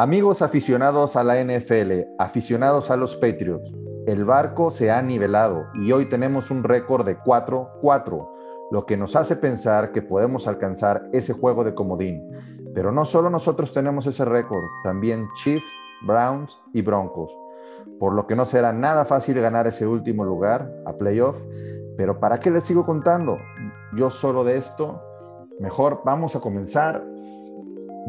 Amigos aficionados a la NFL, aficionados a los Patriots, el barco se ha nivelado y hoy tenemos un récord de 4-4, lo que nos hace pensar que podemos alcanzar ese juego de comodín. Pero no solo nosotros tenemos ese récord, también Chiefs, Browns y Broncos, por lo que no será nada fácil ganar ese último lugar a playoff. Pero ¿para qué les sigo contando? Yo solo de esto, mejor vamos a comenzar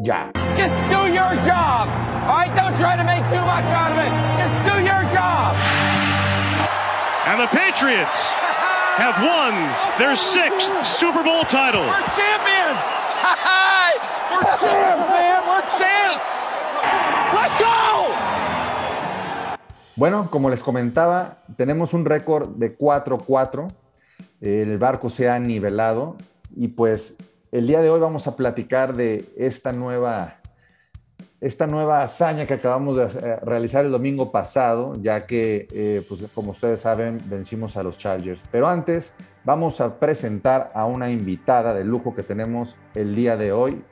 ya. Just do your job. All right, don't try to make too much out of it. Just do your job. And the Patriots have won their sixth Super Bowl title. We're champions. We're champs, man. We're champs. Let's go. Bueno, como les comentaba, tenemos un récord de 4-4. El barco se ha nivelado y pues el día de hoy vamos a platicar de esta nueva, esta nueva hazaña que acabamos de eh, realizar el domingo pasado, ya que, eh, pues, como ustedes saben, vencimos a los Chargers. Pero antes, vamos a presentar a una invitada de lujo que tenemos el día de hoy,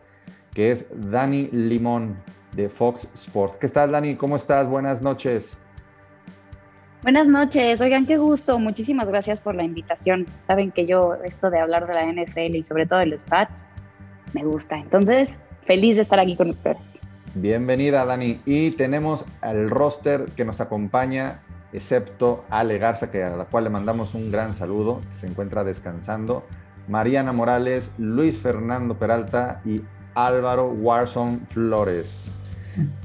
que es Dani Limón de Fox Sports. ¿Qué tal, Dani? ¿Cómo estás? Buenas noches. Buenas noches, oigan, qué gusto, muchísimas gracias por la invitación. Saben que yo esto de hablar de la NFL y sobre todo de los Pats me gusta, entonces feliz de estar aquí con ustedes. Bienvenida Dani y tenemos al roster que nos acompaña, excepto Ale Garza, que a la cual le mandamos un gran saludo, que se encuentra descansando, Mariana Morales, Luis Fernando Peralta y Álvaro Warson Flores.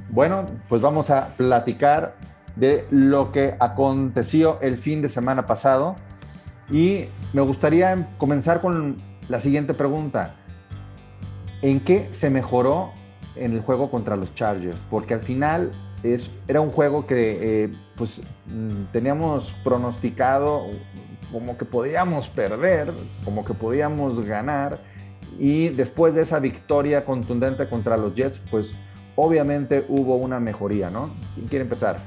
Bueno, pues vamos a platicar de lo que aconteció el fin de semana pasado. Y me gustaría comenzar con la siguiente pregunta. ¿En qué se mejoró en el juego contra los Chargers? Porque al final es, era un juego que eh, pues, mm, teníamos pronosticado como que podíamos perder, como que podíamos ganar. Y después de esa victoria contundente contra los Jets, pues obviamente hubo una mejoría, ¿no? ¿Quién quiere empezar?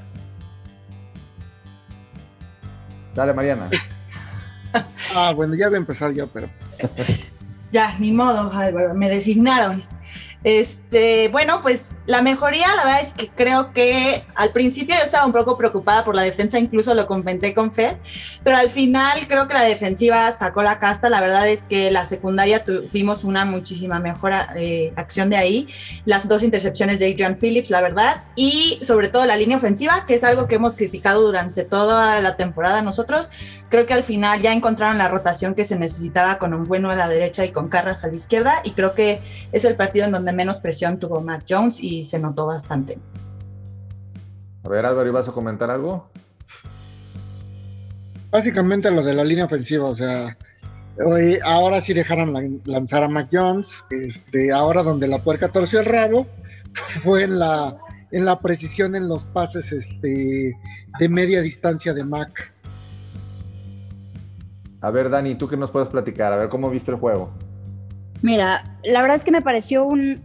Dale, Mariana. ah, bueno, ya voy a empezar yo, pero. ya, ni modo, Álvaro, me designaron. Este, bueno, pues la mejoría, la verdad es que creo que al principio yo estaba un poco preocupada por la defensa, incluso lo comenté con Fer, pero al final creo que la defensiva sacó la casta. La verdad es que la secundaria tuvimos una muchísima mejor eh, acción de ahí. Las dos intercepciones de Adrian Phillips, la verdad, y sobre todo la línea ofensiva, que es algo que hemos criticado durante toda la temporada nosotros. Creo que al final ya encontraron la rotación que se necesitaba con un bueno a la derecha y con Carras a la izquierda, y creo que es el partido en donde menos presión tuvo Matt Jones y se notó bastante. A ver, Álvaro, ¿ibas a comentar algo? Básicamente lo de la línea ofensiva, o sea, hoy, ahora sí dejaron lanzar a Mac Jones, este, ahora donde la puerca torció el rabo fue en la, en la precisión en los pases este, de media distancia de Mac. A ver, Dani, ¿tú qué nos puedes platicar? A ver, ¿cómo viste el juego? Mira, la verdad es que me pareció un,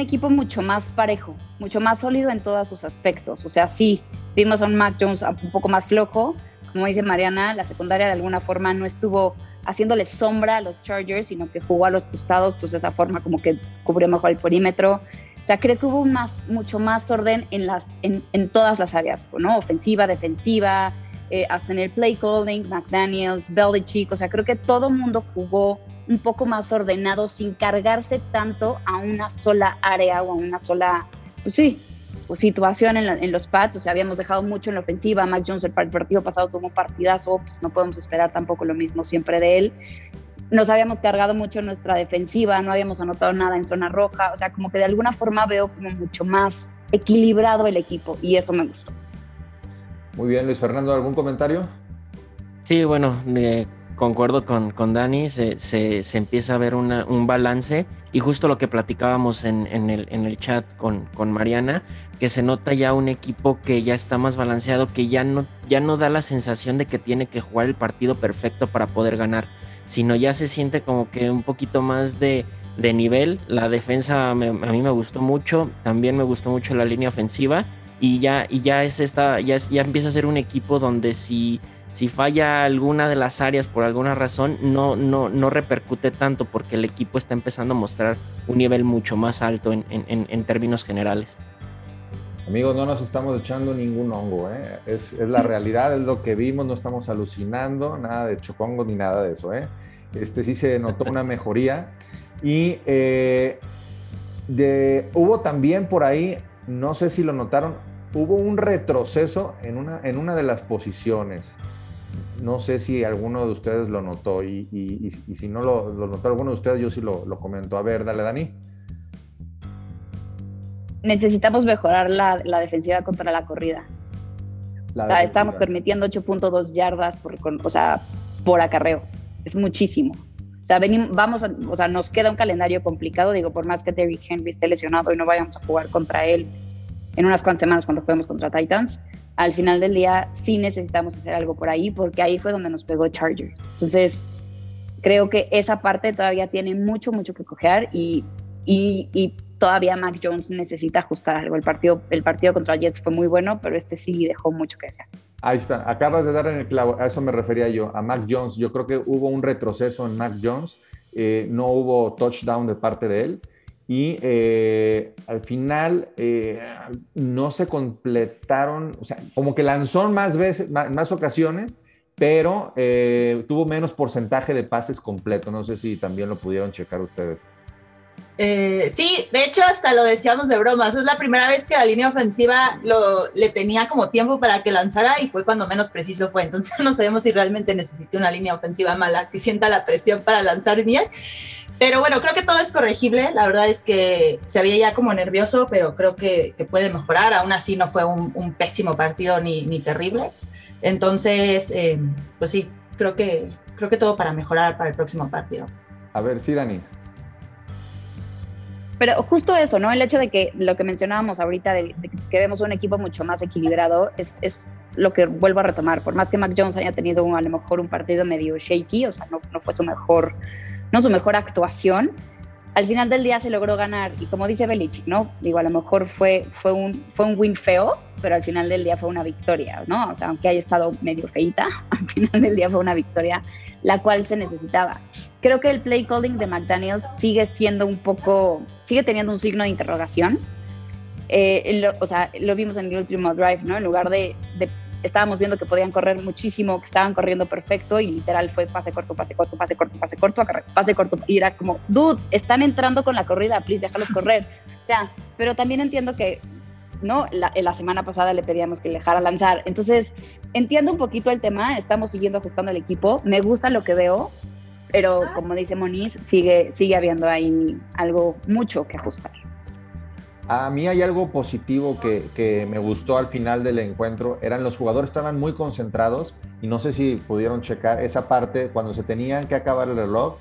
equipo mucho más parejo, mucho más sólido en todos sus aspectos. O sea, sí, vimos a un Mac Jones un poco más flojo. Como dice Mariana, la secundaria de alguna forma no estuvo haciéndole sombra a los Chargers, sino que jugó a los costados, entonces de esa forma como que cubrió mejor el perímetro. O sea, creo que hubo más, mucho más orden en, todas las áreas, ¿no? Ofensiva, defensiva, eh, hasta en el play calling, McDaniels, Belichick, o sea, creo que todo mundo jugó un poco más ordenado sin cargarse tanto a una sola área o a una sola, pues sí, pues situación en, los pads, o sea, habíamos dejado mucho en la ofensiva, Mac Jones el partido pasado tuvo un partidazo, pues no podemos esperar tampoco lo mismo siempre de él. Nos habíamos cargado mucho en nuestra defensiva, no habíamos anotado nada en zona roja, o sea, como que de alguna forma veo como mucho más equilibrado el equipo y eso me gustó. Muy bien, Luis Fernando, ¿algún comentario? Sí, bueno, de concuerdo con, con Dani, se, se, empieza a ver un balance y justo lo que platicábamos en, en, el, en el chat con, con, Mariana, que se nota ya un equipo que ya está más balanceado, que ya no, ya no da la sensación de que tiene que jugar el partido perfecto para poder ganar, sino ya se siente como que un poquito más de, de nivel. La defensa a mí me gustó mucho, también me gustó mucho la línea ofensiva y ya, y ya es esta, ya, ya empieza a ser un equipo donde si si falla alguna de las áreas por alguna razón, no, no, no repercute tanto porque el equipo está empezando a mostrar un nivel mucho más alto en, términos generales. Amigos, no nos estamos echando ningún hongo, ¿eh? es, es, la realidad, es lo que vimos, no estamos alucinando, nada de chocongo ni nada de eso. ¿eh? Este sí se notó una mejoría. Y eh, hubo también por ahí, no sé si lo notaron, hubo un retroceso en una, en una de las posiciones. No sé si alguno de ustedes lo notó y, y, y si no lo, lo, notó alguno de ustedes, yo sí lo, lo comento. A ver, dale, Dani necesitamos mejorar la, la, defensiva contra la corrida. La o sea, estamos permitiendo 8.2 yardas por, o sea, por acarreo. Es muchísimo. O sea, venimos, vamos a, o sea, nos queda un calendario complicado, digo, por más que Derrick Henry esté lesionado y no vayamos a jugar contra él en unas cuantas semanas cuando juguemos contra Titans, al final del día sí necesitamos hacer algo por ahí, porque ahí fue donde nos pegó Chargers. Entonces, creo que esa parte todavía tiene mucho, mucho que y, y todavía Mac Jones necesita ajustar algo. El partido, el partido contra Jets fue muy bueno, pero este sí dejó mucho que desear. Ahí está, acabas de dar en el clavo, a eso me refería yo, a Mac Jones. Yo creo que hubo un retroceso en Mac Jones, eh, no hubo touchdown de parte de él y eh, al final eh, no se completaron, o sea, como que lanzó más veces, más, ocasiones, pero tuvo menos porcentaje de pases completo. No sé si también lo pudieron checar ustedes. Eh, sí, de hecho hasta lo decíamos de bromas, es la primera vez que la línea ofensiva lo, le tenía como tiempo para que lanzara y fue cuando menos preciso fue, entonces no sabemos si realmente necesita una línea ofensiva mala que sienta la presión para lanzar bien, pero bueno, creo que todo es corregible, la verdad es que se había ya como nervioso, pero creo que, que puede mejorar, aún así no fue un, pésimo partido ni, ni terrible, entonces eh, pues sí, creo que, creo que todo para mejorar para el próximo partido. A ver, sí, Dani. Pero justo eso, ¿no? El hecho de que lo que mencionábamos ahorita, de, que vemos un equipo mucho más equilibrado, es, es, lo que vuelvo a retomar. Por más que Mac Jones haya tenido un, a lo mejor un partido medio shaky, o sea, no, no fue su mejor, no su mejor actuación, al final del día se logró ganar. Y como dice Belichick, ¿no? Digo, a lo mejor fue, fue, un, fue un win feo, pero al final del día fue una victoria, ¿no? O sea, aunque haya estado medio feita, al final del día fue una victoria la cual se necesitaba. Creo que el play calling de McDaniels sigue siendo un poco, sigue teniendo un signo de interrogación. Eh, o sea, lo vimos en el último drive, ¿no? En lugar de, estábamos viendo que podían correr muchísimo, que estaban corriendo perfecto y literal fue pase corto, pase corto, pase corto, pase corto, pase corto. Y era como, dude, están entrando con la corrida, please, déjalos correr. O sea, pero también entiendo que ¿no? La, la, semana pasada le pedíamos que le dejara lanzar. Entonces, entiendo un poquito el tema, estamos siguiendo ajustando el equipo, me gusta lo que veo, pero como dice Moniz, sigue, sigue habiendo ahí algo mucho que ajustar. A mí hay algo positivo que, que, me gustó al final del encuentro. Eran los jugadores estaban muy concentrados y no sé si pudieron checar esa parte cuando se tenían que acabar el reloj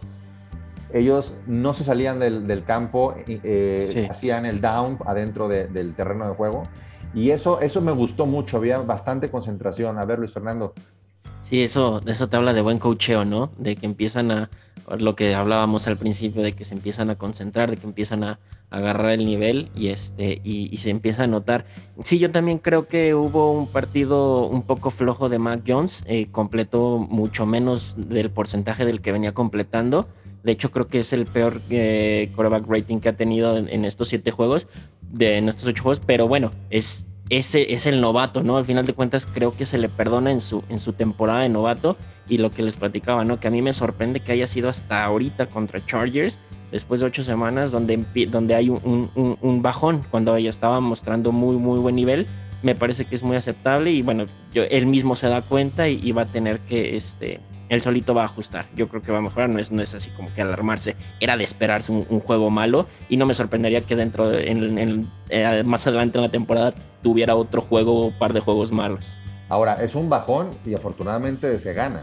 ellos no se salían del, del campo, eh, sí. hacían el down adentro de, del terreno de juego. Y eso, eso me gustó mucho, había bastante concentración. A ver, Luis Fernando. Sí, eso, eso te habla de buen coacheo, ¿no? De que empiezan a, lo que hablábamos al principio, de que se empiezan a concentrar, de que empiezan a, agarrar el nivel y, este, y, se empieza a notar. Sí, yo también creo que hubo un partido un poco flojo de Mac Jones, eh, completó mucho menos del porcentaje del que venía completando. De hecho, creo que es el peor eh, quarterback rating que ha tenido en, en, estos siete juegos, de, en estos ocho juegos, pero bueno, es, ese es el novato, ¿no? Al final de cuentas, creo que se le perdona en su, en su temporada de novato y lo que les platicaba, ¿no? Que a mí me sorprende que haya sido hasta ahorita contra Chargers, después de ocho semanas, donde, donde hay un, un, bajón, cuando ella estaba mostrando muy, muy buen nivel. Me parece que es muy aceptable y bueno, él mismo se da cuenta y, y va a tener que, este, él solito va a ajustar. Yo creo que va a mejorar, no es, no es así como que alarmarse. Era de esperarse un, un juego malo y no me sorprendería que dentro, de, en, en, eh, más adelante en la temporada, tuviera otro juego o par de juegos malos. Ahora, es un bajón y afortunadamente se gana.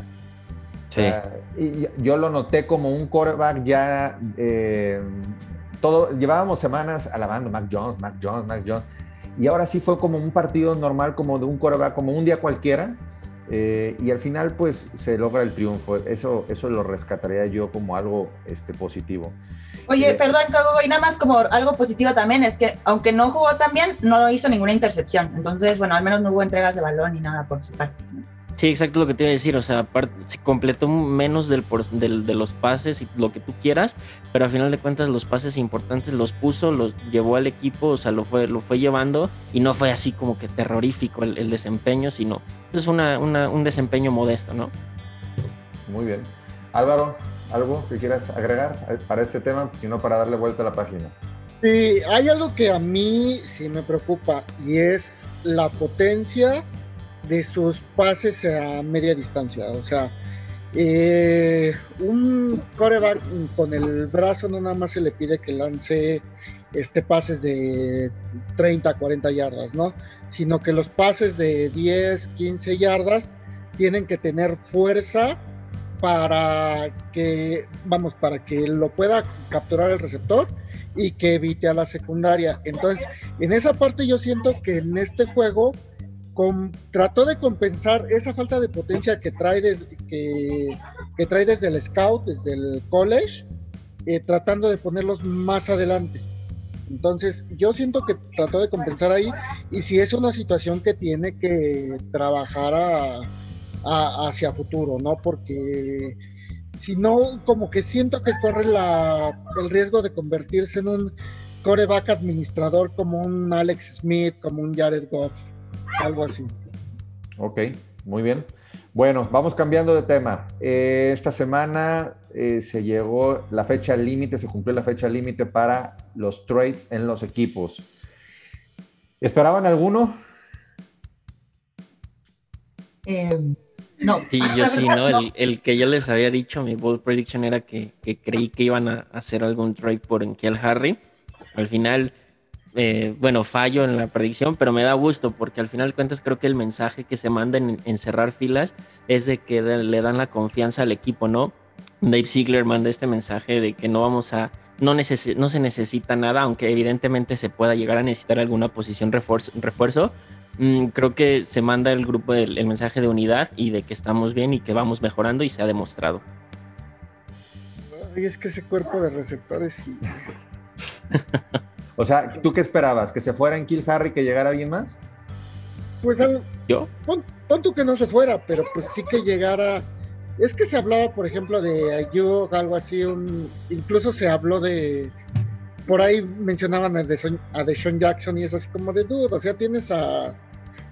Sí. Uh, y yo lo noté como un quarterback ya. Eh, todo, llevábamos semanas alabando Mac Jones, Mac Jones, Mac Jones. Y ahora sí fue como un partido normal, como de un quarterback, como un día cualquiera eh, y al final, pues se logra el triunfo. Eso, eso lo rescataría yo como algo este, positivo. Oye, eh, perdón, Cago, y nada más como algo positivo también es que, aunque no jugó tan bien, no hizo ninguna intercepción. Entonces, bueno, al menos no hubo entregas de balón ni nada por su parte. Sí, exacto lo que te iba a decir. O sea, se completó menos del, por- del- de los pases y lo que tú quieras, pero al final de cuentas los pases importantes los puso, los llevó al equipo, o sea, lo fue, lo fue llevando y no fue así como que terrorífico el, el desempeño, sino es una, una- un desempeño modesto, ¿no? Muy bien. Álvaro, ¿algo que quieras agregar eh, para este tema? Si no, para darle vuelta a la página. Sí, hay algo que a mí sí me preocupa y es la potencia de sus pases a media distancia. O sea, eh, un coreback con el brazo no nada más se le pide que lance este pases de 30, 40 yardas, ¿no? Sino que los pases de 10, 15 yardas tienen que tener fuerza para que, vamos, para que lo pueda capturar el receptor y que evite a la secundaria. Entonces, en esa parte yo siento que en este juego trató de compensar esa falta de potencia que trae, des- que, que trae desde el scout, desde el college, eh, tratando de ponerlos más adelante. Entonces, yo siento que trató de compensar ahí y si es una situación que tiene que trabajar a- a- hacia futuro, ¿no? Porque si no, como que siento que corre la, el riesgo de convertirse en un coreback administrador como un Alex Smith, como un Jared Goff, algo así. Ok, muy bien. Bueno, vamos cambiando de tema. Eh, esta semana eh, se llegó la fecha límite, se cumplió la fecha límite para los trades en los equipos. ¿Esperaban alguno? Eh, no. Sí, yo sí, ¿no? El, el que yo les había dicho, mi bold prediction era que, que creí que iban a hacer algún trade por Enkiel Harry. Al final, eh, bueno, fallo en la predicción, pero me da gusto porque al final de cuentas creo que el mensaje que se manda en, en cerrar filas es de que de- le dan la confianza al equipo, ¿no? Dave Ziegler manda este mensaje de que no vamos a, no, necesi- no se necesita nada, aunque evidentemente se pueda llegar a necesitar alguna posición refuerzo, refuerzo. Mm, creo que se manda el grupo el, el mensaje de unidad y de que estamos bien y que vamos mejorando y se ha demostrado. Y es que ese cuerpo de receptores y O sea, ¿tú qué esperabas? ¿Que se fuera en Kill Harry, que llegara alguien más? pues al- ¿Yo? pon, pon tú que no se fuera, pero pues sí que llegara. Es que se hablaba, por ejemplo, de Ayuk, algo así, un, incluso se habló de. Por ahí mencionaban a Deshaun, a Deshaun Jackson y es así como de duda. O sea, tienes a,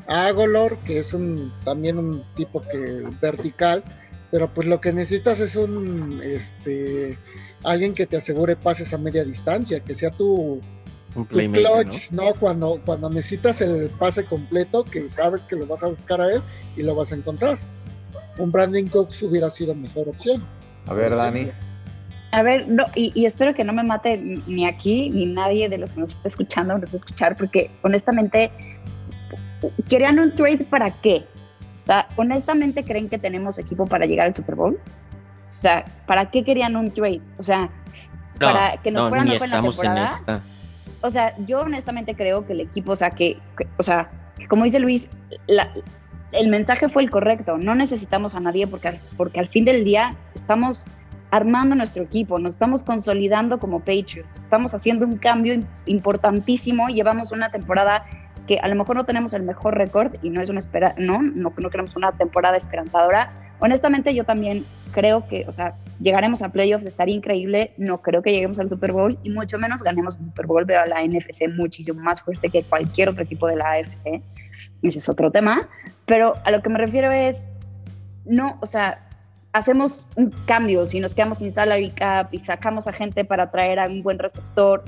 a Agolor, que es un también un tipo que vertical, pero pues lo que necesitas es un este alguien que te asegure pases a media distancia, que sea tu, Un clutch, ¿no? Cuando, cuando necesitas el pase completo, que sabes que lo vas a buscar a él y lo vas a encontrar. Un Brandon Cooks hubiera sido mejor opción. A ver, Dani. A ver, no, y, y espero que no me mate ni aquí ni nadie de los que nos está escuchando nos va a escuchar, porque honestamente, ¿querían un trade para qué? O sea, honestamente, ¿creen que tenemos equipo para llegar al Super Bowl? O sea, ¿para qué querían un trade? O sea, para que nos no, fuera ni estamos en temporada. esta. O sea, yo honestamente creo que el equipo, o sea, que, o sea, como dice Luis, la- el mensaje fue el correcto. No necesitamos a nadie porque, porque al fin del día estamos armando nuestro equipo, nos estamos consolidando como Patriots, estamos haciendo un cambio im- importantísimo, llevamos una temporada que a lo mejor no tenemos el mejor récord y no es una espera, no, no queremos una temporada esperanzadora. Honestamente, yo también creo que, o sea, llegaremos a playoffs, estaría increíble. No creo que lleguemos al Super Bowl y mucho menos ganemos el Super Bowl. Veo a la NFC muchísimo más fuerte que cualquier otro equipo de la AFC. Ese es otro tema. Pero a lo que me refiero es, no, o sea, hacemos un cambio. Si nos quedamos sin salary cap y sacamos a gente para traer a un buen receptor,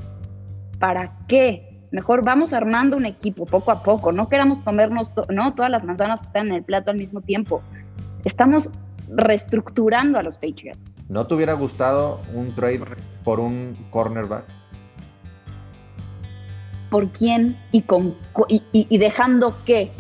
¿para qué? Mejor vamos armando un equipo poco a poco. No queramos comernos to- no todas las manzanas que están en el plato al mismo tiempo. Estamos reestructurando a los Patriots. ¿No te hubiera gustado un trade por un cornerback? ¿Por quién y con y, y- y dejando qué?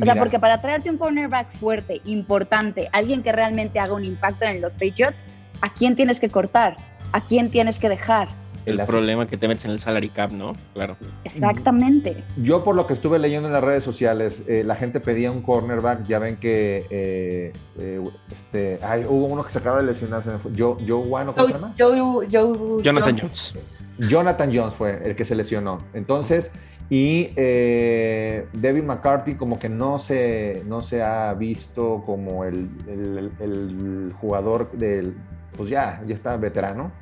O sea, porque para traerte un cornerback fuerte, importante, alguien que realmente haga un impacto en los Patriots, ¿a quién tienes que cortar? ¿A quién tienes que dejar? El la- problema que te metes en el salary cap, ¿no? Claro. Exactamente. Yo por lo que estuve leyendo en las redes sociales, eh, la gente pedía un cornerback, ya ven que eh, eh, este, ay, hubo uno que se acaba de lesionar, se me fue. Joe, Joe Wano, ¿cómo se llama? Joe- Joe- Jonathan Jones. Jones. Jonathan Jones fue el que se lesionó. Entonces, Y eh, Devin McCarthy como que no se, no se ha visto como el, el- el jugador del, pues ya, ya está veterano.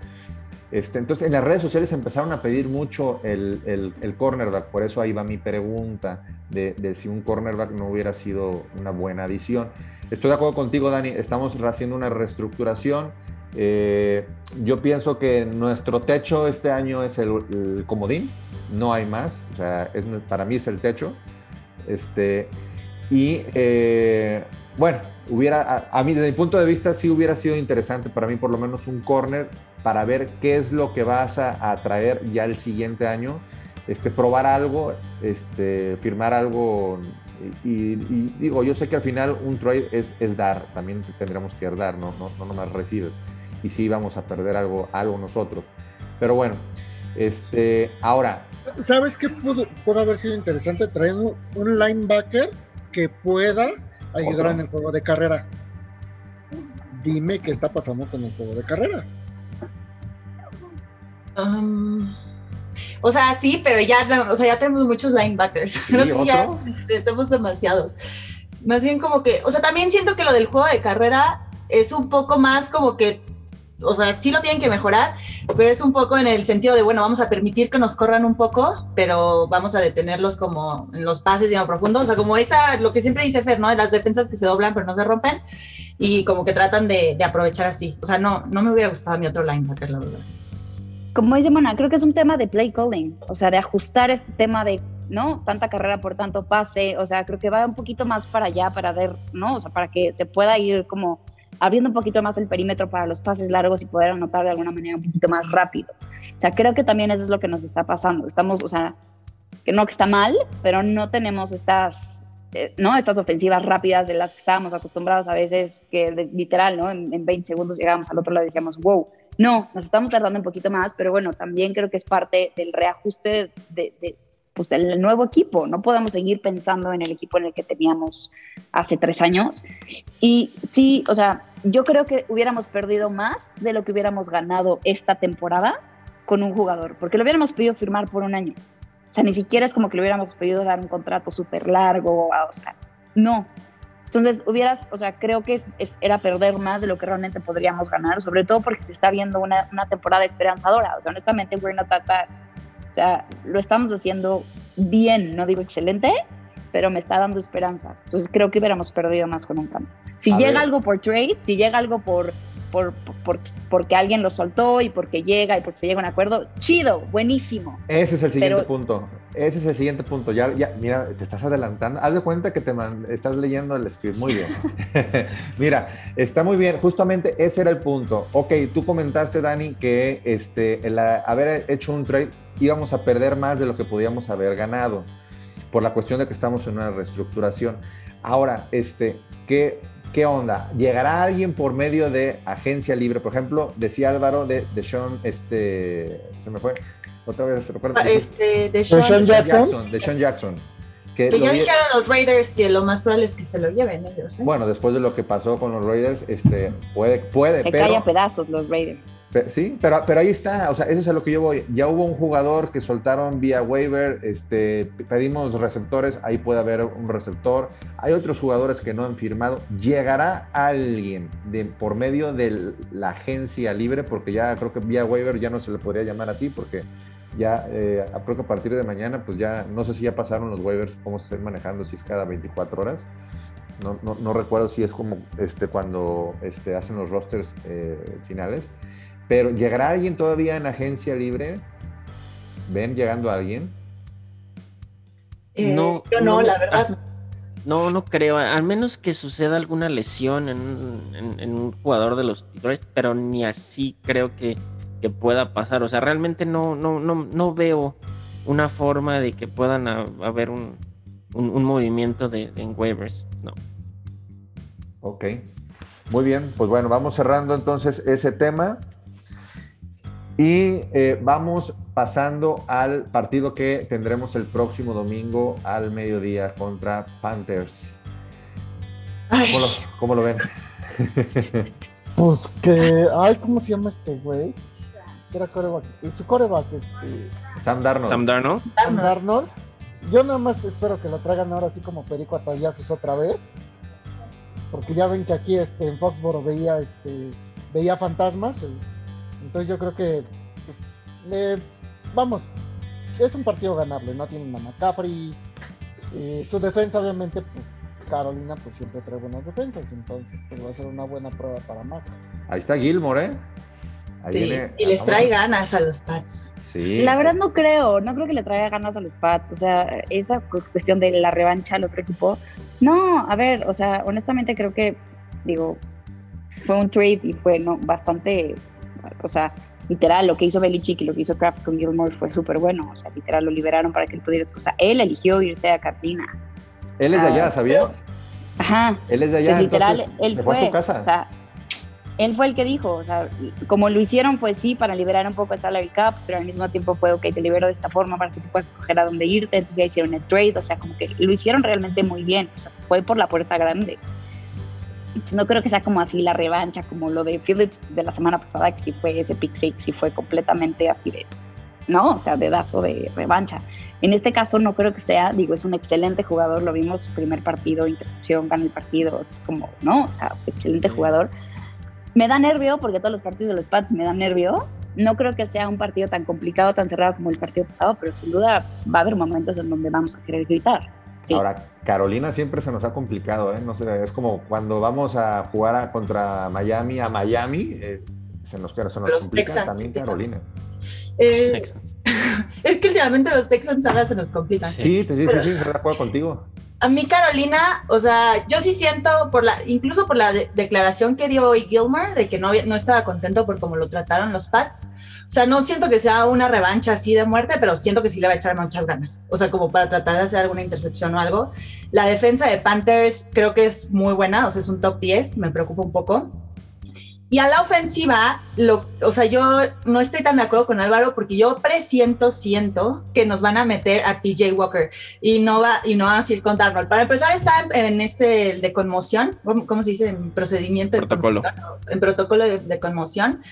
Este, entonces en las redes sociales empezaron a pedir mucho el, el- el cornerback, por eso ahí va mi pregunta de, de si un cornerback no hubiera sido una buena adición. Estoy de acuerdo contigo, Dani, estamos haciendo una reestructuración. Eh, yo pienso que nuestro techo este año es el, el comodín, no hay más, o sea, es- para mí es el techo. Este, y eh, bueno, hubiera, a, a mí desde mi punto de vista sí hubiera sido interesante para mí por lo menos un corner para ver qué es lo que vas a, a traer ya el siguiente año, este, probar algo, este, firmar algo. Y, y digo, yo sé que al final un trade es, es dar, también tendremos que dar, no, no, no nomás recibes. Y sí vamos a perder algo, algo nosotros. Pero bueno, este, ahora, ¿Sabes qué pudo, pudo haber sido interesante? Traer un, un linebacker que pueda ayudar Otro. en el juego de carrera. Dime qué está pasando con el juego de carrera. Um, o sea, sí, pero ya, o sea, ya tenemos muchos linebackers. Creo que ya otro? tenemos demasiados. Más bien como que, o sea, también siento que lo del juego de carrera es un poco más como que, o sea, sí lo tienen que mejorar, pero es un poco en el sentido de, bueno, vamos a permitir que nos corran un poco, pero vamos a detenerlos como en los pases y en lo profundo. O sea, como esa, lo que siempre dice Fer, ¿no? De las defensas que se doblan pero no se rompen y como que tratan de, de aprovechar así. O sea, no, no me hubiera gustado mi otro linebacker, la verdad. Como dice Mona, creo que es un tema de play calling, o sea, de ajustar este tema de, ¿no? Tanta carrera por tanto pase, o sea, creo que va un poquito más para allá para ver, ¿no? O sea, para que se pueda ir como abriendo un poquito más el perímetro para los pases largos y poder anotar de alguna manera un poquito más rápido. O sea, creo que también eso es lo que nos está pasando. Estamos, o sea, que no que está mal, pero no tenemos estas, eh, ¿no? Estas ofensivas rápidas de las que estábamos acostumbrados a veces, que literal, ¿no? En, en 20 segundos llegábamos al otro lado y decíamos, wow, no, nos estamos tardando un poquito más, pero bueno, también creo que es parte del reajuste de, de, pues, el nuevo equipo. No podemos seguir pensando en el equipo en el que teníamos hace tres años. Y sí, o sea, yo creo que hubiéramos perdido más de lo que hubiéramos ganado esta temporada con un jugador, porque lo hubiéramos podido firmar por un año. O sea, ni siquiera es como que le hubiéramos pedido dar un contrato súper largo, o sea, no. Entonces, hubieras, o sea, creo que es, es- era perder más de lo que realmente podríamos ganar, sobre todo porque se está viendo una, una temporada esperanzadora. O sea, honestamente, we're not that bad. O sea, lo estamos haciendo bien, no digo excelente, pero me está dando esperanzas. Entonces, creo que hubiéramos perdido más con un cambio. Si A llega ver. algo por trade, si llega algo por, por, por- porque alguien lo soltó y porque llega y porque se llega a un acuerdo, chido, buenísimo. Ese es el siguiente Pero- punto. Ese es el siguiente punto. Ya, ya, mira, te estás adelantando. Haz de cuenta que te man- estás leyendo el script. Muy bien. mira, está muy bien. Justamente ese era el punto. Ok, tú comentaste, Dani, que este, el haber hecho un trade íbamos a perder más de lo que podíamos haber ganado por la cuestión de que estamos en una reestructuración. Ahora, este, ¿qué, qué onda? ¿Llegará alguien por medio de agencia libre? Por ejemplo, decía Álvaro de, de Sean, este, se me fue, otra vez, recuerda. Este, de Sean Sean, Jackson. de Sean Jackson. Que ya dijeron los Raiders que lo más probable es que se lo lleven ellos. ¿eh? bueno, después de lo que pasó con los Raiders, este, puede, puede, Se pero, cae a pedazos los Raiders. Pe- Sí, pero, pero ahí está, o sea, eso es a lo que yo voy. Ya hubo un jugador que soltaron vía waiver, este, pedimos receptores, ahí puede haber un receptor. Hay otros jugadores que no han firmado. Llegará alguien de, por medio de la agencia libre, porque ya creo que vía waiver ya no se le podría llamar así, porque ya eh, creo que a partir de mañana, pues ya, no sé si ya pasaron los waivers, cómo se están manejando, si es cada 24 horas. No, no, no recuerdo si es como este, cuando este, hacen los rosters eh, finales. Pero ¿llegará alguien todavía en agencia libre? ¿Ven llegando alguien? Eh, no, yo no, no, la verdad. No, no creo. Al menos que suceda alguna lesión en, en- en un jugador de los titulares, pero ni así creo que, que pueda pasar. O sea, realmente no, no, no, no veo una forma de que puedan ha- haber un, un, un movimiento de, de en waivers. No. Ok. Muy bien, pues bueno, vamos cerrando entonces ese tema. Y eh, vamos pasando al partido que tendremos el próximo domingo al mediodía contra Panthers. ¿Cómo lo, cómo lo ven? Pues que, ay, ¿cómo se llama este güey? Era coreback. Y su coreback, este, Sam Darnold. Sam Darnold. Sam Darnold. yo nada más espero que lo traigan ahora así como Perico Atallazos otra vez. Porque ya ven que aquí este, en Foxboro veía, este, veía fantasmas. Entonces yo creo que, pues, vamos, es un partido ganable, no tienen a McCaffrey. eh, su defensa, obviamente, pues, Carolina pues siempre trae buenas defensas. Entonces, pues va a ser una buena prueba para Mac. Ahí está Gilmore, ¿eh? Ahí Sí, viene- y les vamos trae ganas a los Pats. Sí. La verdad no creo, no creo que le traiga ganas a los Pats. O sea, esa cu- cuestión de la revancha al otro equipo. No, a ver, o sea, honestamente creo que, digo, fue un trade y fue no bastante, o sea, literal, lo que hizo Belichick y lo que hizo Kraft con Gilmore fue súper bueno. O sea, literal, lo liberaron para que él pudiera, o sea, él eligió irse a Carolina. Él es de allá, Ah, ¿sabías? Ajá. Él es de O allá, sea, literal, entonces él se fue, fue a su casa. o sea, él fue el que dijo, o sea, como lo hicieron fue sí para liberar un poco el salary cap, pero al mismo tiempo fue, ok, te libero de esta forma para que tú puedas escoger a dónde irte, entonces ya hicieron el trade, o sea, como que lo hicieron realmente muy bien, o sea, se fue por la puerta grande. Entonces no creo que sea como así la revancha, como lo de Phillips de la semana pasada, que sí fue ese pick six, sí fue completamente así de, ¿no? O sea, dedazo de revancha. En este caso no creo que sea, digo, es un excelente jugador, lo vimos primer partido, intercepción, gana el partido, es como, ¿no? O sea, excelente jugador. Me da nervio porque todos los partidos de los Pats me dan nervio. No creo que sea un partido tan complicado, tan cerrado como el partido pasado, pero sin duda va a haber momentos en donde vamos a querer gritar. Sí. Ahora, Carolina siempre se nos ha complicado, ¿eh? No sé, es como cuando vamos a jugar a- contra Miami, a Miami, eh, se nos, se nos complica Texans, también sí, Carolina. Eh, Texans. es que últimamente los Texans ahora se nos complican. Sí. Sí, sí, sí, sí, estoy de acuerdo contigo. A mí Carolina, o sea, yo sí siento por la, incluso por la de- declaración que dio hoy Gilmore de que no, no estaba contento por cómo lo trataron los Pats. O sea, no siento que sea una revancha así de muerte, pero siento que sí le va a echar muchas ganas. O sea, como para tratar de hacer alguna intercepción o algo. La defensa de Panthers creo que es muy buena, o sea, es un top 10, me preocupa un poco. Y a la ofensiva, lo, o sea, yo no estoy tan de acuerdo con Álvaro porque yo presiento, siento que nos van a meter a PJ Walker y no va y no vamos a ir con Darnold. Para empezar está en, en este de conmoción, ¿cómo, cómo se dice? En procedimiento de Protocolo. conmoción, en protocolo de, de conmoción.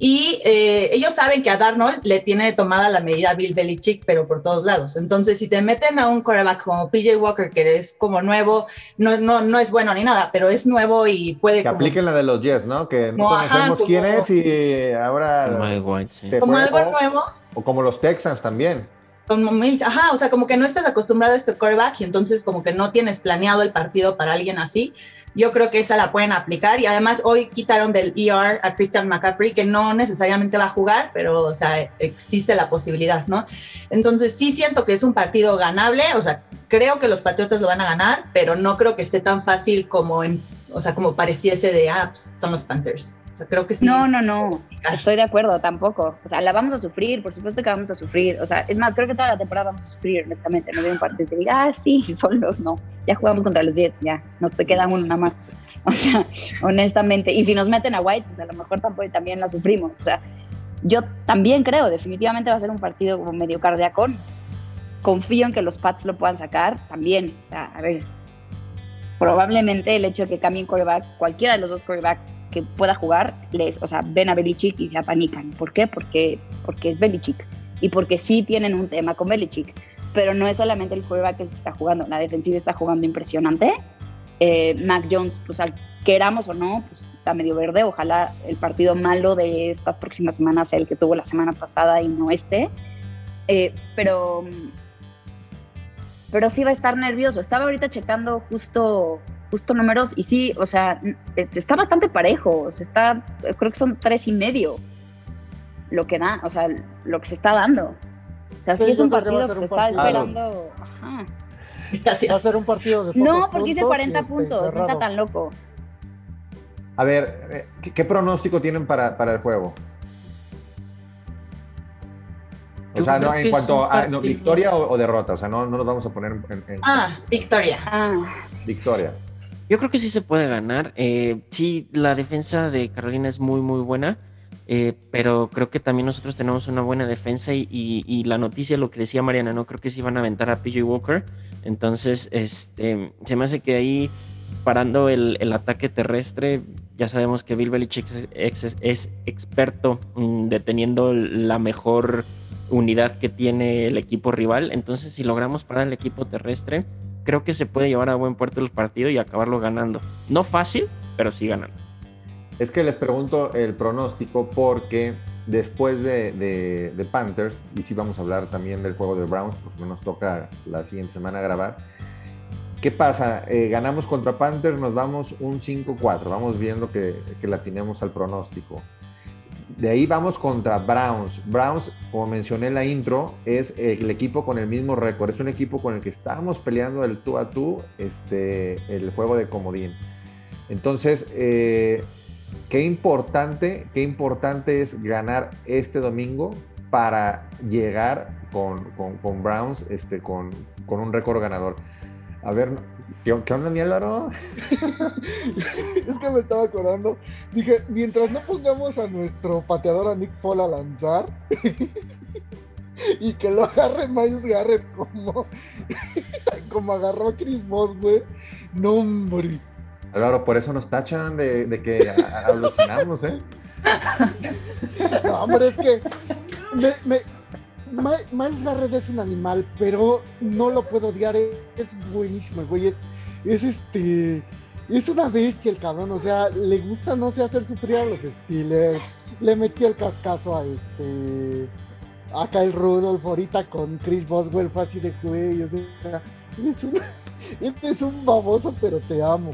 Y eh, ellos saben que a Darnold le tiene tomada la medida Bill Belichick, pero por todos lados. Entonces, si te meten a un quarterback como PJ Walker, que es como nuevo, no, no, no es bueno ni nada, pero es nuevo y puede... Que como- apliquen la de los Jets, ¿no? Que no conocemos como- quién es y ahora... White, sí. como puede- algo o- nuevo. O como los Texans también. Como Mills, ajá, o sea, como que no estás acostumbrado a este quarterback y entonces como que no tienes planeado el partido para alguien así. Yo creo que esa la pueden aplicar y además hoy quitaron del ER a Christian McCaffrey, que no necesariamente va a jugar, pero o sea, existe la posibilidad, ¿no? Entonces sí siento que es un partido ganable, o sea, creo que los Patriotas lo van a ganar, pero no creo que esté tan fácil como en, o sea, como pareciese de, ah, pues, son los Panthers. O sea, creo que sí. No, no, no. Estoy de acuerdo, tampoco. O sea, la vamos a sufrir, por supuesto que vamos a sufrir. O sea, es más, creo que toda la temporada vamos a sufrir, honestamente. No veo un partido que diga, ah, sí, son los no. Ya jugamos contra los Jets, ya. Nos te queda uno nada más. O sea, honestamente. Y si nos meten a White, pues a lo mejor tampoco, también la sufrimos. O sea, yo también creo, definitivamente va a ser un partido como medio cardíaco. Confío en que los Pats lo puedan sacar también. O sea, a ver, probablemente el hecho de que cambien quarterback, cualquiera de los dos quarterbacks que pueda jugar, les, o sea, ven a Belichick y se apanican. ¿Por qué? Porque, porque es Belichick. Y porque sí tienen un tema con Belichick. Pero no es solamente el el que está jugando, la defensiva está jugando impresionante. Eh, Mac Jones, pues al queramos o no, pues está medio verde. Ojalá el partido malo de estas próximas semanas sea el que tuvo la semana pasada y no este. Eh, pero pero sí va a estar nervioso. Estaba ahorita checando justo, justo números y sí, o sea, eh, está bastante parejo. O sea, está, creo que son tres y medio lo que da, o sea, lo que se está dando. O sea, sí, Sí, es un partido que se está esperando. Ajá. Gracias. Va a ser un partido de No, porque hice puntos 40 y, este, puntos, no está tan loco. A ver, eh, ¿qué, qué pronóstico tienen para, para el juego? O sea, no, en cuanto a no, victoria o, o derrota. O sea, no, no nos vamos a poner en, en Ah, victoria. Ah, victoria. Yo creo que sí se puede ganar. Eh, sí, la defensa de Carolina es muy, muy buena. eh, pero creo que también nosotros tenemos una buena defensa y, y- y la noticia, lo que decía Mariana, no creo que sí van a aventar a PJ Walker. Entonces, este, se me hace que ahí, parando el, el ataque terrestre, ya sabemos que Bill Belichick es experto mm, deteniendo la mejor unidad que tiene el equipo rival. Entonces, si logramos parar el equipo terrestre, creo que se puede llevar a buen puerto el partido y acabarlo ganando. No fácil, pero sí ganando. Es que les pregunto el pronóstico porque después de, de, Panthers, y sí vamos a hablar también del juego de Browns, porque nos toca la siguiente semana grabar. ¿Qué pasa? Eh, ganamos contra Panthers, nos vamos un 5-4, vamos viendo que, que la tenemos al pronóstico. De ahí vamos contra Browns. Browns, como mencioné en la intro, es el equipo con el mismo récord. Es un equipo con el que estamos peleando el tú a tú este, el juego de comodín. Entonces, eh, qué importante, qué importante es ganar este domingo para llegar con, con, Browns este, con, con un récord ganador. A ver, ¿Qué, onda, mi Álvaro? es que me estaba acordando. Dije, mientras no pongamos a nuestro pateador a Nick Fall a lanzar y que lo agarre Miles Garrett como, como agarró a Chris Moss, güey. No, hombre. Álvaro, por eso nos tachan de, que alucinamos, ¿eh? no, hombre, es que me Miles Garrett es un animal, pero no lo puedo odiar. Es buenísimo, güey. Es, es este. Es una bestia el cabrón. O sea, le gusta, no sé, hacer sufrir a los Steelers. Le metió el cascazo a este. A Kyle Rudolph ahorita con Chris Boswell fue así de güey. O sea, es un, es un baboso, pero te amo,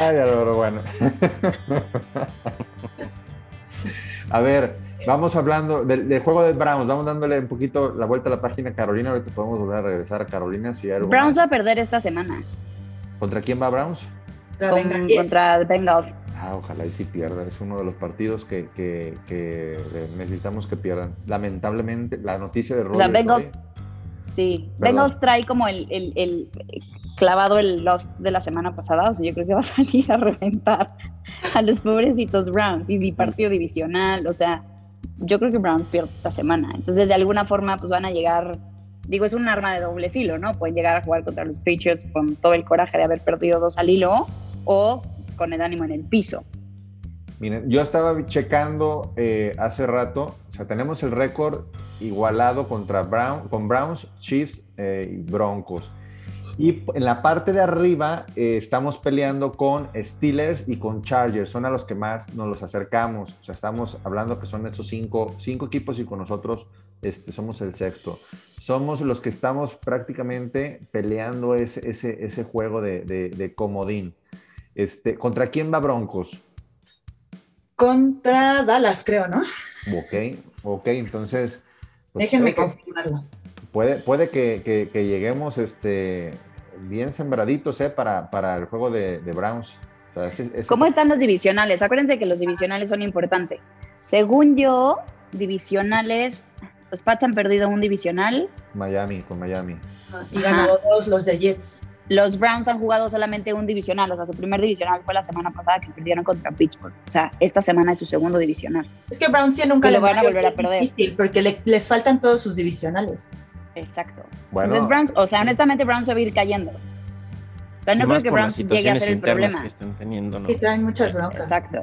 Ay, Álvaro, bueno. a ver, Vamos hablando del, juego de Browns, vamos dándole un poquito la vuelta a la página a Carolina, ahorita podemos volver a regresar a Carolina si Browns va a perder esta semana. ¿Contra quién va Browns? contra Bengals. Ah, ojalá y si pierda. Es uno de los partidos que, necesitamos que pierdan. Lamentablemente, la noticia de Rodgers o sea, Bengals, Sí, Bengals trae como el, el, clavado el loss de la semana pasada. O sea, yo creo que va a salir a reventar a los pobrecitos Browns y partido divisional. O sea, yo creo que Browns pierde esta semana. Entonces, de alguna forma, pues van a llegar, digo, es un arma de doble filo, ¿no? Pueden llegar a jugar contra los Patriots con todo el coraje de haber perdido dos al hilo o con el ánimo en el piso. Miren, yo estaba checando eh, hace rato, o sea, tenemos el récord igualado contra Brown, con Browns, Chiefs eh, y Broncos. Y en la parte de arriba eh, estamos peleando con Steelers y con Chargers, son a los que más nos los acercamos. O sea, estamos hablando que son esos cinco, cinco equipos y con nosotros este, somos el sexto. Somos los que estamos prácticamente peleando ese, ese, ese juego de, de, comodín. Este, ¿Contra quién va Broncos? Contra Dallas, creo, ¿no? Ok, ok, entonces... Pues, Déjenme confirmarlo puede, puede que, lleguemos este, bien sembraditos eh, para, para el juego de, Browns. ¿Cómo están los divisionales? Acuérdense que los divisionales son importantes. Según yo, divisionales, los Pats han perdido un divisional. Miami, con Miami. y ganado todos los de Jets. Los Browns han jugado solamente un divisional, o sea, su primer divisional fue la semana pasada que perdieron contra Pittsburgh. O sea, esta semana es su segundo divisional. Es que Browns tiene un lo van a volver a perder. porque les faltan todos sus divisionales. Exacto. Bueno, Entonces Browns, o sea, honestamente Browns se va a ir cayendo. O sea, no creo que Browns llegue a ser el problema. Que están teniendo, ¿no? Y traen muchas broncas. Exacto.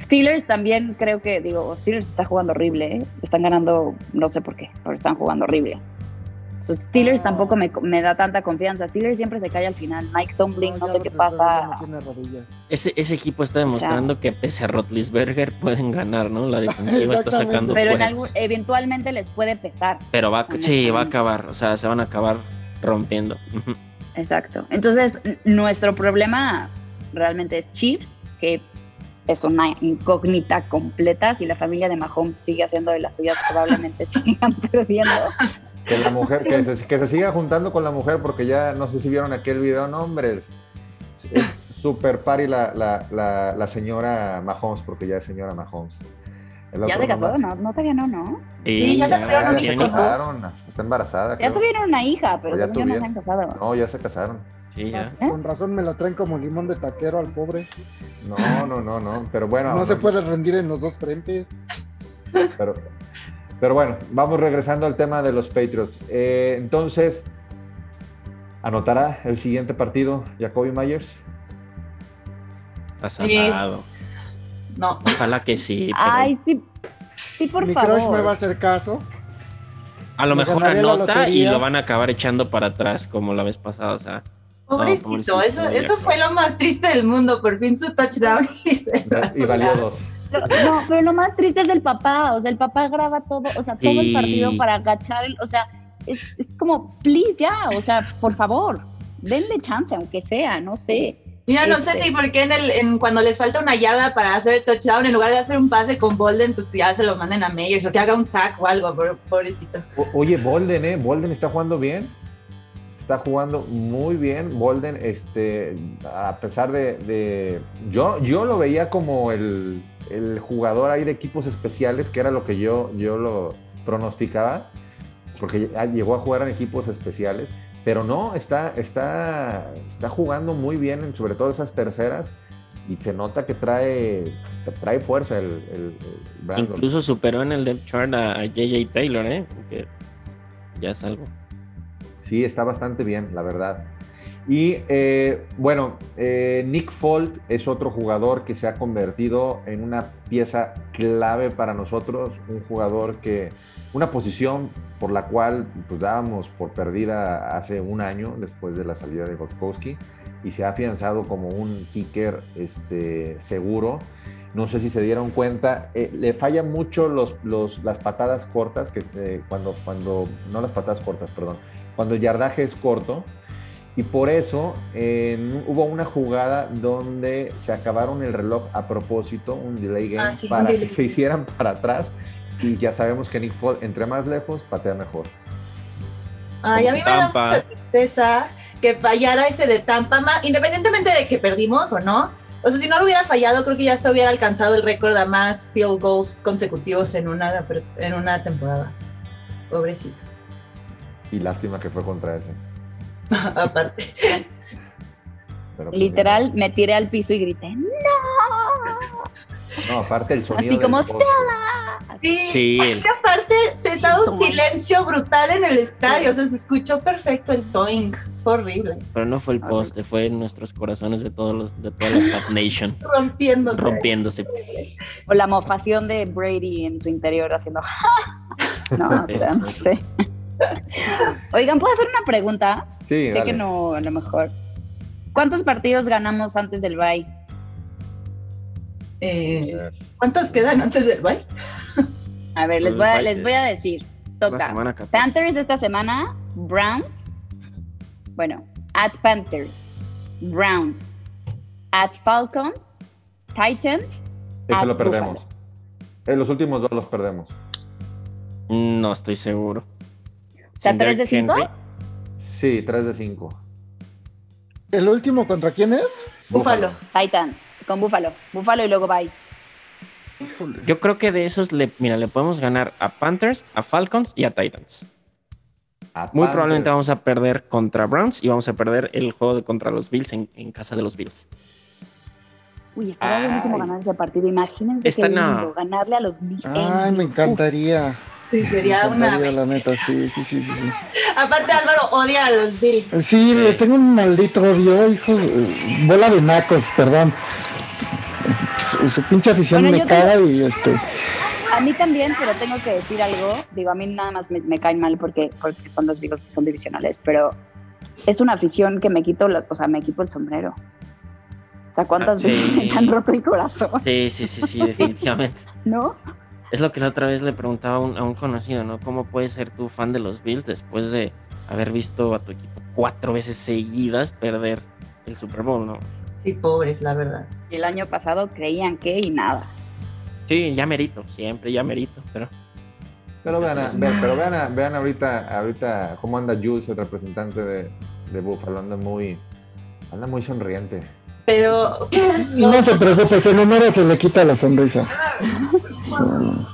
Steelers también creo que, digo, Steelers está jugando horrible, ¿eh? Están ganando, no sé por qué, pero están jugando horrible. Steelers ah. tampoco me, me, da tanta confianza. Steelers siempre se cae al final. Mike Tomlin, no, sé qué pasa. ese, ese equipo está demostrando que pese a Rotlisberger pueden ganar, ¿no? La defensiva está sacando. Pero eventualmente les puede pesar. Pero va, sí, va a acabar. O sea, se van a acabar rompiendo. Exacto. Entonces, nuestro problema realmente es Chiefs, que es una incógnita completa. Si la familia de Mahomes sigue haciendo de las suyas, probablemente sigan perdiendo. Que la mujer, que se, que se siga juntando con la mujer, porque ya no sé si vieron aquel video, no, hombre, es super pari la, la, la, señora Mahomes, porque ya es señora Mahomes. ¿Ya se casó? No, no todavía no, ¿no? Sí, ya, se casaron, está embarazada. Ya tuvieron una hija, pero ya, no se han casado. No, ya se casaron. Sí, ya. ¿Eh? Con razón me lo traen como limón de taquero al pobre. No, no, no, no, pero bueno. No, se puede rendir en los dos frentes. Pero, pero bueno, vamos regresando al tema de los Patriots. Eh, entonces, ¿anotará el siguiente partido Jacoby Myers? Está no. Ojalá que sí. Ay, sí. Sí, por mi favor. crush me va a hacer caso. A lo Me mejor anota y lo van a acabar echando para atrás como la vez pasada. O sea, Pobrecito, pobrecito, eso, eso fue lo más triste del mundo. Por fin su touchdown y se Y valió dos. Lo- No, pero lo más triste es el papá. O sea, el papá graba todo, o sea, todo el partido para agachar. el- o sea, es, es como, please ya. O sea, por favor, denle chance, aunque sea, no sé. Mira, no sé Este. si porque en el, en, cuando les falta una yarda para hacer el touchdown, en lugar de hacer un pase con Bolden, pues ya se lo manden a Meyers o que haga un sack o algo, pero pobrecito. O- Oye, Bolden, ¿eh? Bolden está jugando bien. Jugando muy bien. Bolden, este, a pesar de. yo, yo lo veía como el, el jugador ahí de equipos especiales, que era lo que yo, yo lo pronosticaba, porque llegó a jugar en equipos especiales. Pero no, está, está, está jugando muy bien, en sobre todo esas terceras, y se nota que trae, trae fuerza el, el, incluso superó en el depth chart a, a JJ Taylor, ¿eh? Que ya es algo. Sí, está bastante bien, la verdad. Y eh, bueno, eh, Nick Folk es otro jugador que se ha convertido en una pieza clave para nosotros, un jugador que, una posición por la cual pues dábamos por perdida hace un año después de la salida de Gotkowski y se ha afianzado como un kicker este, seguro. No sé si se dieron cuenta, eh, le fallan mucho los, los- las patadas cortas, que cuando, cuando, no las patadas cortas, perdón, cuando el yardaje es corto. Y por eso hubo una jugada donde se acabaron el reloj a propósito, un delay game, Ah, sí, para que se hicieran para atrás. Y ya sabemos que Nick Folk, entre más lejos, patea mejor. Ay, a mí me da tristeza que fallara ese de Tampa, ma- independientemente de que perdimos o no. O sea, si no lo hubiera fallado, creo que ya hasta hubiera alcanzado el récord a más field goals consecutivos en una, en una temporada. Pobrecito. Y lástima que fue contra ese. Aparte. Pero, pues, Literal, me tiré al piso y grité, ¡No! No, aparte el sonido. Así del como, poste. Sí, Sí, es que aparte se estaba un Sí, silencio brutal en el estadio, o sea, se escuchó perfecto el toing, fue horrible, Pero no fue el poste, fue en nuestros corazones de todos los, de toda la Stat Nation, rompiéndose. rompiéndose. O la mofación de Brady en su interior haciendo, No, o sea, no sé. Oigan, ¿puedo hacer una pregunta? Sí, Sé dale. que no, a lo mejor. ¿Cuántos partidos ganamos antes del bye? Eh, ¿Cuántos quedan antes del bye? A ver, les Pues voy a, bye, les voy a decir. Toca. semana 14. Panthers esta semana, Browns. Bueno, at Panthers, Browns, at Falcons, Titans. Ese at lo perdemos. En los últimos dos los perdemos. No estoy seguro. Sea, Sin ¿tres de Derrick cinco? Henry, Sí, 3 de 5. ¿El último contra quién es? Búfalo. Titan, con Buffalo. Buffalo y luego bye. Yo creo que de esos, le, mira, le podemos ganar a Panthers, a Falcons y a Titans. Muy probablemente vamos a perder contra Browns y vamos a perder el juego de contra los Bills en, en casa de los Bills. Uy, estaría buenísimo ganar ese partido. Imagínense Está- qué lindo, no. ganarle a los Bills. en Ay, me encantaría. Sí, sería Me una. la neta, sí, sí, sí, sí. sí. Aparte, Álvaro odia a los Bills. Sí, les tengo un maldito odio, hijos. eh, Bola de nacos, perdón. Su, su pinche afición Bueno, me caga y este. A mí también, pero tengo que decir algo. Digo, a mí nada más me, me caen mal porque, porque son los Beagles y son divisionales, pero es una afición que me quito, los, o sea, me quito el sombrero. O sea, ¿cuántas Ah, veces me han roto el corazón? Sí, sí, sí, sí, definitivamente. ¿No? Es lo que la otra vez le preguntaba a un, a un conocido, ¿no? ¿Cómo puedes ser tú fan de los Bills después de haber visto a tu equipo cuatro veces seguidas perder el Super Bowl, ¿no? Sí, pobres, la verdad. Y el año pasado creían que y nada. Sí, ya merito, siempre ya merito, pero Pero vean, a- vean- pero vean, a- vean ahorita, ahorita cómo anda Jules, el representante de, de Buffalo. Anda muy, anda muy sonriente. Pero No te preocupes, en enero se le quita la sonrisa.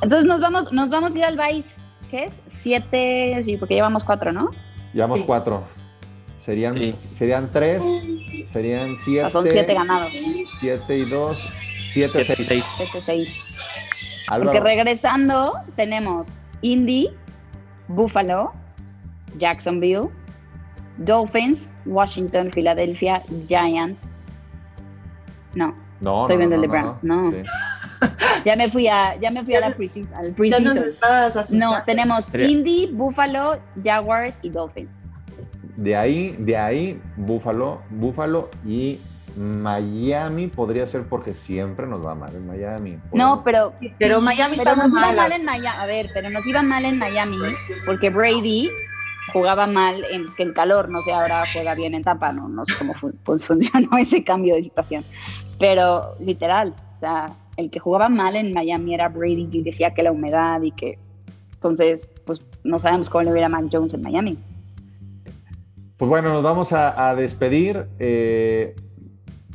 Entonces nos vamos, nos vamos a ir al Vice. ¿Qué es? Siete, sí, porque llevamos cuatro, ¿no? Llevamos Sí. cuatro. Serían, Sí. serían tres, serían O siete. sea, son siete ganados. Siete y dos, siete, siete, seis. seis. Siete, seis. Álvaro, Porque regresando tenemos Indy, Buffalo, Jacksonville, Dolphins, Washington, Philadelphia, Giants. No, no, estoy no, viendo no, el de no, Brown, no. Sí. Ya me fui a, ya me fui a la preseason. No, tenemos Sería- Indy, Buffalo, Jaguars y Dolphins. De ahí, de ahí, Buffalo, Buffalo y Miami podría ser porque siempre nos va mal en Miami. No, pero, Pero Miami pero está nos iba mala. mal en Miami. A ver, pero nos iba mal en Miami porque Brady jugaba mal en el calor, no sé, ahora juega bien en Tampa, no, no sé cómo fu- pues funcionó ese cambio de situación. Pero literal, o sea, el que jugaba mal en Miami era Brady y decía que la humedad y que entonces, pues no sabemos cómo le hubiera Mac Jones en Miami. Pues bueno, nos vamos a, a despedir. eh,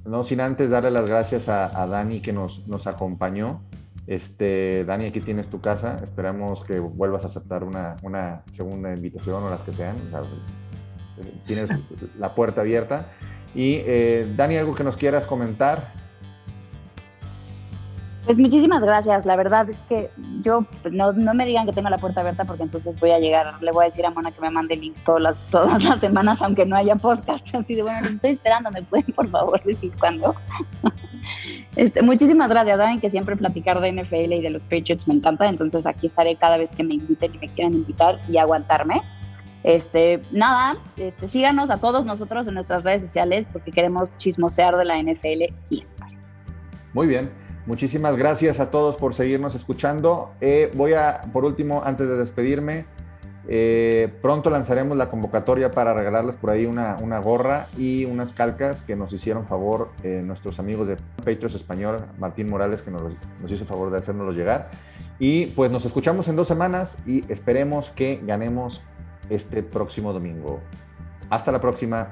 no sin antes darle las gracias a, a Dani que nos, nos acompañó. Este, Dani, aquí tienes tu casa. Esperamos que vuelvas a aceptar una, una segunda invitación o las que sean. Eh, tienes la puerta abierta. Y eh, Dani, algo que nos quieras comentar. Pues muchísimas gracias. La verdad es que yo pues, no, no me digan que tengo la puerta abierta porque entonces voy a llegar, le voy a decir a Mona que me mande link todas las, todas las semanas, aunque no haya podcast. Así de bueno, los estoy esperando, ¿me pueden por favor decir cuándo? Este, muchísimas gracias, saben que siempre platicar de NFL y de los Patriots me encanta, entonces aquí estaré cada vez que me inviten y me quieran invitar y aguantarme. Este, nada, este, síganos a todos nosotros en nuestras redes sociales porque queremos chismosear de la NFL siempre. Muy bien. Muchísimas gracias a todos por seguirnos escuchando. Eh, voy a, por último, antes de despedirme, eh, pronto lanzaremos la convocatoria para regalarles por ahí una, gorra y unas calcas que nos hicieron favor eh, nuestros amigos de Patriots Español, Martín Morales, que nos, nos hizo favor de hacérnoslos llegar. Y pues nos escuchamos en dos semanas y esperemos que ganemos este próximo domingo. Hasta la próxima.